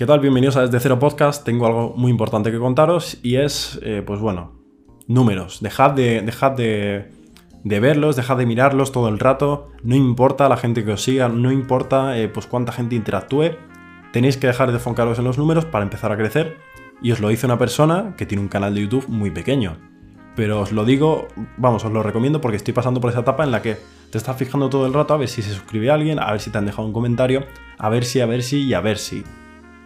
¿Qué tal? Bienvenidos a Desde Cero Podcast. Tengo algo muy importante que contaros y es, eh, pues bueno, números. Dejad de, de, de, verlos, dejad de mirarlos todo el rato. No importa la gente que os siga, no importa eh, pues cuánta gente interactúe. Tenéis que dejar de enfocaros en los números para empezar a crecer. Y os lo dice una persona que tiene un canal de YouTube muy pequeño. Pero os lo digo, vamos, os lo recomiendo porque estoy pasando por esa etapa en la que te estás fijando todo el rato a ver si se suscribe alguien, a ver si te han dejado un comentario, a ver si, a ver si y a ver si.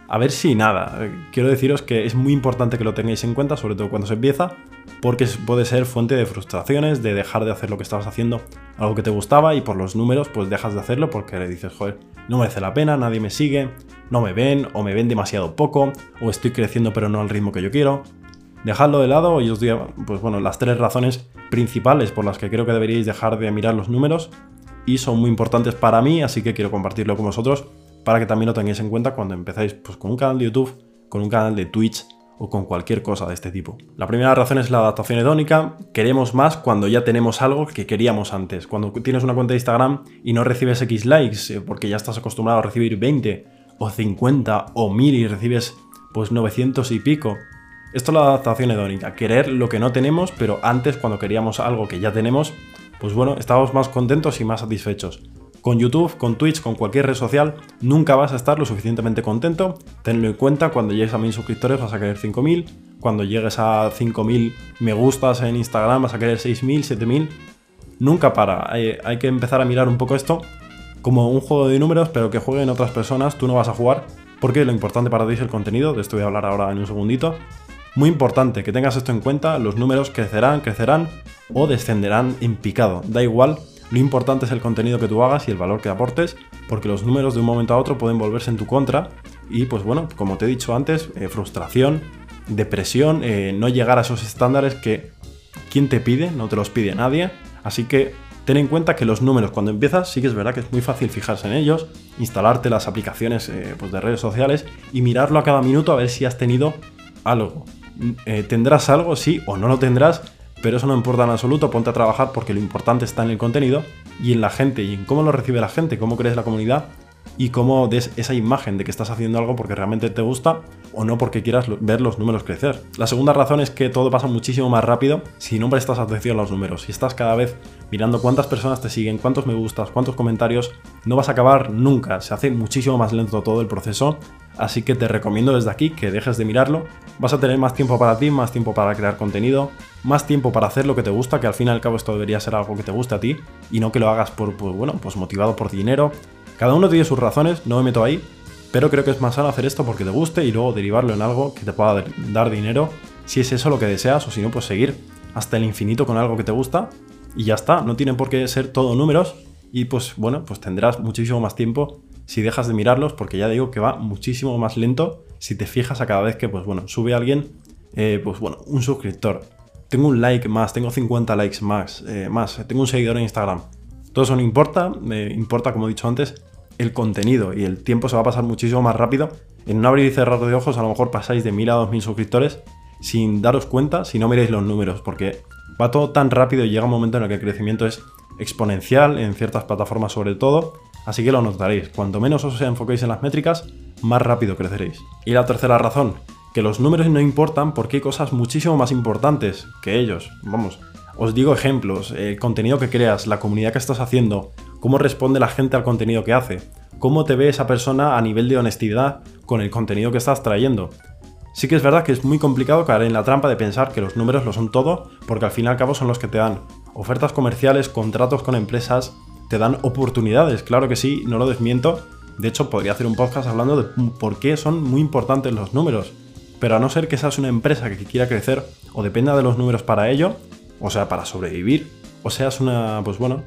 A ver si nada. Quiero deciros que es muy importante que lo tengáis en cuenta, sobre todo cuando se empieza, porque puede ser fuente de frustraciones, de dejar de hacer lo que estabas haciendo, algo que te gustaba, y por los números, pues dejas de hacerlo porque le dices, joder, no merece la pena, nadie me sigue, no me ven, o me ven demasiado poco, o estoy creciendo pero no al ritmo que yo quiero. Dejadlo de lado y os digo, pues bueno, las tres razones principales por las que creo que deberíais dejar de mirar los números y son muy importantes para mí, así que quiero compartirlo con vosotros para que también lo tengáis en cuenta cuando empezáis pues, con un canal de YouTube, con un canal de Twitch o con cualquier cosa de este tipo. La primera razón es la adaptación hedónica. Queremos más cuando ya tenemos algo que queríamos antes. Cuando tienes una cuenta de Instagram y no recibes X likes eh, porque ya estás acostumbrado a recibir 20 o 50 o 1000 y recibes pues 900 y pico. Esto es la adaptación hedónica, querer lo que no tenemos, pero antes cuando queríamos algo que ya tenemos, pues bueno, estábamos más contentos y más satisfechos. Con YouTube, con Twitch, con cualquier red social, nunca vas a estar lo suficientemente contento. Tenlo en cuenta, cuando llegues a 1000 suscriptores vas a querer 5000, cuando llegues a 5000 me gustas en Instagram vas a querer 6000, 7000. Nunca para. Hay, hay que empezar a mirar un poco esto como un juego de números, pero que jueguen otras personas, tú no vas a jugar, porque lo importante para ti es el contenido, de esto voy a hablar ahora en un segundito. Muy importante que tengas esto en cuenta, los números crecerán, crecerán o descenderán en picado, da igual lo importante es el contenido que tú hagas y el valor que aportes, porque los números de un momento a otro pueden volverse en tu contra y pues bueno, como te he dicho antes, eh, frustración, depresión, eh, no llegar a esos estándares que ¿quién te pide? No te los pide nadie, así que ten en cuenta que los números cuando empiezas sí que es verdad que es muy fácil fijarse en ellos, instalarte las aplicaciones eh, pues de redes sociales y mirarlo a cada minuto a ver si has tenido algo. ¿Tendrás algo? Sí o no lo tendrás, pero eso no importa en absoluto, ponte a trabajar porque lo importante está en el contenido y en la gente y en cómo lo recibe la gente, cómo crees la comunidad y cómo des esa imagen de que estás haciendo algo porque realmente te gusta o no porque quieras ver los números crecer. La segunda razón es que todo pasa muchísimo más rápido si no prestas atención a los números. Si estás cada vez mirando cuántas personas te siguen, cuántos me gustas, cuántos comentarios, no vas a acabar nunca. Se hace muchísimo más lento todo el proceso. Así que te recomiendo desde aquí que dejes de mirarlo. Vas a tener más tiempo para ti, más tiempo para crear contenido, más tiempo para hacer lo que te gusta, que al fin y al cabo esto debería ser algo que te guste a ti y no que lo hagas por, pues, bueno, pues motivado por dinero. Cada uno tiene sus razones, no me meto ahí, pero creo que es más sano hacer esto porque te guste y luego derivarlo en algo que te pueda dar dinero, si es eso lo que deseas, o si no, pues seguir hasta el infinito con algo que te gusta y ya está, no tiene por qué ser todo números y pues bueno, pues tendrás muchísimo más tiempo si dejas de mirarlos porque ya digo que va muchísimo más lento si te fijas a cada vez que pues bueno, sube alguien, eh, pues bueno, un suscriptor, tengo un like más, tengo 50 likes más, eh, más, tengo un seguidor en Instagram. Todo eso no importa, me importa, como he dicho antes, el contenido y el tiempo se va a pasar muchísimo más rápido. En un abrir y cerrar de ojos a lo mejor pasáis de 1000 a 2000 suscriptores sin daros cuenta si no miráis los números, porque va todo tan rápido y llega un momento en el que el crecimiento es exponencial en ciertas plataformas sobre todo, así que lo notaréis. Cuanto menos os enfoquéis en las métricas, más rápido creceréis. Y la tercera razón, que los números no importan porque hay cosas muchísimo más importantes que ellos. Vamos, os digo ejemplos, el contenido que creas, la comunidad que estás haciendo, cómo responde la gente al contenido que hace, cómo te ve esa persona a nivel de honestidad con el contenido que estás trayendo. Sí que es verdad que es muy complicado caer en la trampa de pensar que los números lo son todo, porque al fin y al cabo son los que te dan ofertas comerciales, contratos con empresas, te dan oportunidades, claro que sí, no lo desmiento. De hecho, podría hacer un podcast hablando de por qué son muy importantes los números. Pero a no ser que seas una empresa que quiera crecer o dependa de los números para ello, o sea, para sobrevivir, o seas una, pues bueno,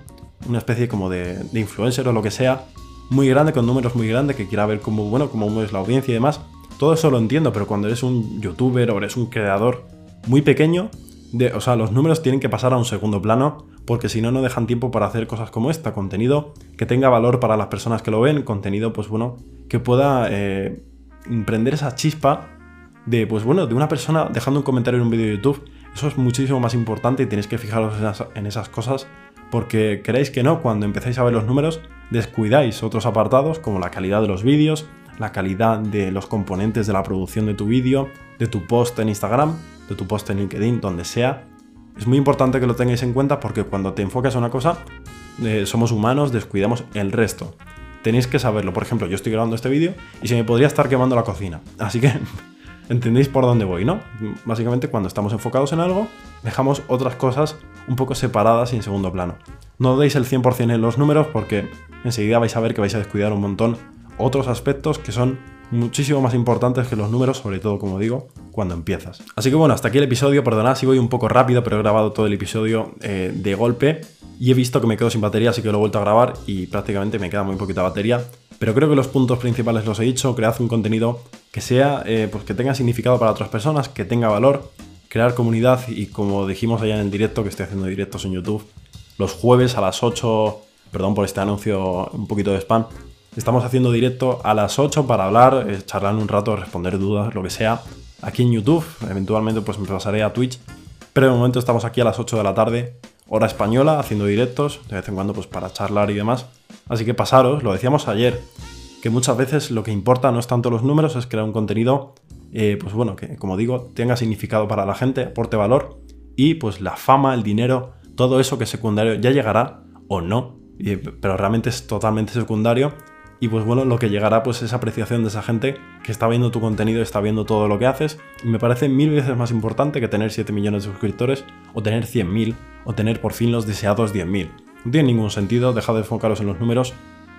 una especie como de, influencer o lo que sea, muy grande, con números muy grandes, que quiera ver cómo, bueno, cómo es la audiencia y demás, todo eso lo entiendo, pero cuando eres un youtuber o eres un creador muy pequeño, de, o sea, los números tienen que pasar a un segundo plano, porque si no, no dejan tiempo para hacer cosas como esta, contenido que tenga valor para las personas que lo ven, contenido, pues bueno, que pueda eh, emprender esa chispa de, pues bueno, de una persona dejando un comentario en un vídeo de YouTube. Eso es muchísimo más importante y tenéis que fijaros en esas, cosas porque queréis que no, cuando empezáis a ver los números, descuidáis otros apartados como la calidad de los vídeos, la calidad de los componentes de la producción de tu vídeo, de tu post en Instagram, de tu post en LinkedIn, donde sea. Es muy importante que lo tengáis en cuenta porque cuando te enfocas en una cosa, eh, somos humanos, descuidamos el resto. Tenéis que saberlo. Por ejemplo, yo estoy grabando este vídeo y se me podría estar quemando la cocina. Así que entendéis por dónde voy, ¿no? Básicamente cuando estamos enfocados en algo, dejamos otras cosas un poco separadas y en segundo plano. No deis el 100% en los números porque enseguida vais a ver que vais a descuidar un montón otros aspectos que son muchísimo más importantes que los números, sobre todo, como digo, cuando empiezas. Así que bueno, hasta aquí el episodio, perdonad si voy un poco rápido, pero he grabado todo el episodio eh, de golpe y he visto que me quedo sin batería, así que lo he vuelto a grabar y prácticamente me queda muy poquita batería. Pero creo que los puntos principales los he dicho, cread un contenido que sea, eh, pues que tenga significado para otras personas, que tenga valor, crear comunidad y como dijimos allá en el directo, que estoy haciendo directos en YouTube, los jueves a las 8, perdón por este anuncio un poquito de spam, estamos haciendo directo a las 8 para hablar, eh, charlar un rato, responder dudas, lo que sea, aquí en YouTube, eventualmente pues me pasaré a Twitch, pero de momento estamos aquí a las 8 de la tarde, hora española, haciendo directos, de vez en cuando pues para charlar y demás, así que pasaros, lo decíamos ayer, que muchas veces lo que importa no es tanto los números, es crear un contenido, eh, pues bueno, que como digo, tenga significado para la gente, aporte valor y pues la fama, el dinero, todo eso que es secundario ya llegará o no, pero realmente es totalmente secundario y pues bueno, lo que llegará pues es apreciación de esa gente que está viendo tu contenido, está viendo todo lo que haces y me parece mil veces más importante que tener 7 millones de suscriptores o tener 100.000 o tener por fin los deseados 10.000. No tiene ningún sentido, dejad de enfocaros en los números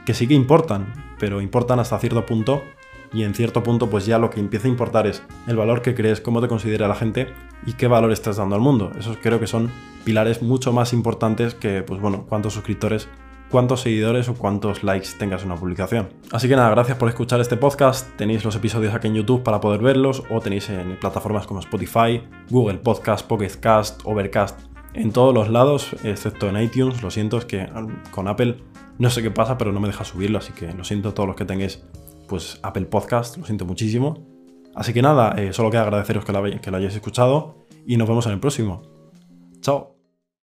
que sí que importan, pero importan hasta cierto punto y en cierto punto pues ya lo que empieza a importar es el valor que crees, cómo te considera la gente y qué valor estás dando al mundo. Esos creo que son pilares mucho más importantes que pues bueno, cuántos suscriptores, cuántos seguidores o cuántos likes tengas en una publicación. Así que nada, gracias por escuchar este podcast. Tenéis los episodios aquí en YouTube para poder verlos o tenéis en plataformas como Spotify, Google Podcast, Pocket Cast, Overcast, en todos los lados, excepto en iTunes. Lo siento, es que con Apple no sé qué pasa, pero no me deja subirlo, así que lo siento a todos los que tengáis pues Apple Podcast, lo siento muchísimo. Así que nada, eh, solo queda agradeceros que lo, que lo hayáis escuchado y nos vemos en el próximo. Chao.